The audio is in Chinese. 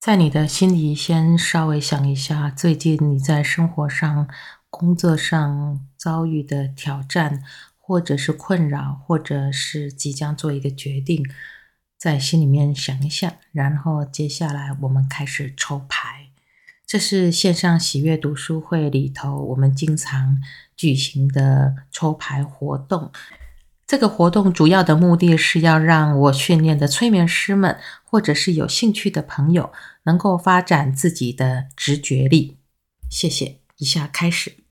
在你的心里先稍微想一下，最近你在生活上、工作上遭遇的挑战，或者是困扰，或者是即将做一个决定，在心里面想一下，然后接下来我们开始抽牌。这是线上喜悦读书会里头我们经常举行的抽牌活动。这个活动主要的目的是要让我训练的催眠师们，或者是有兴趣的朋友，能够发展自己的直觉力。谢谢，以下开始。